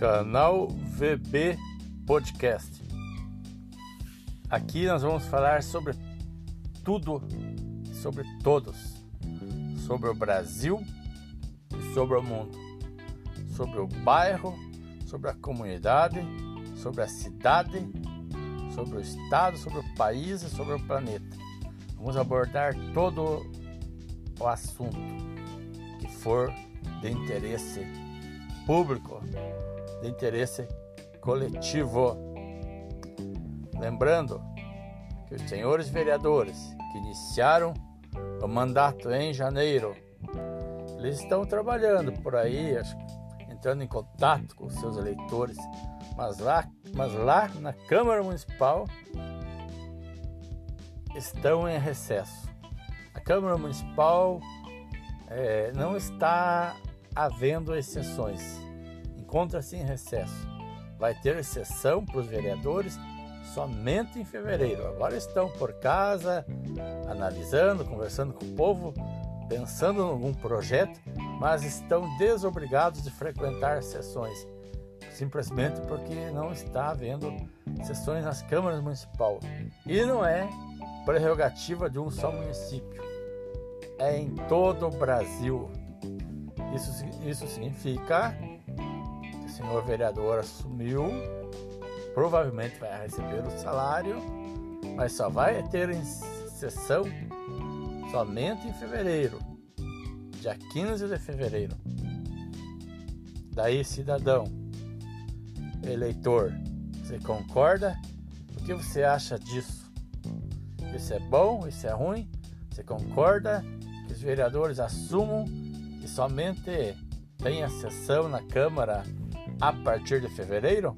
Canal VB Podcast. Aqui nós vamos falar sobre tudo, sobre todos, sobre o Brasil e sobre o mundo, sobre o bairro, sobre a comunidade, sobre a cidade, sobre o estado, sobre o país e sobre o planeta. Vamos abordar todo o assunto que for de interesse público, de interesse coletivo. Lembrando que os senhores vereadores que iniciaram o mandato em janeiro, eles estão trabalhando por aí, entrando em contato com seus eleitores, mas lá, mas lá na Câmara Municipal estão em recesso. A Câmara Municipal é, não está havendo exceções, encontra-se em recesso. Vai ter exceção para os vereadores somente em fevereiro. Agora estão por casa, analisando, conversando com o povo, pensando em algum projeto, mas estão desobrigados de frequentar sessões, simplesmente porque não está havendo sessões nas câmaras municipais. E não é prerrogativa de um só município, é em todo o Brasil. Isso, isso significa senhor vereador assumiu, provavelmente vai receber o salário, mas só vai ter sessão somente em fevereiro, dia 15 de fevereiro. Daí, cidadão, eleitor, você concorda? O que você acha disso? Isso é bom? Isso é ruim? Você concorda que os vereadores assumam e somente tenha sessão na Câmara a partir de fevereiro?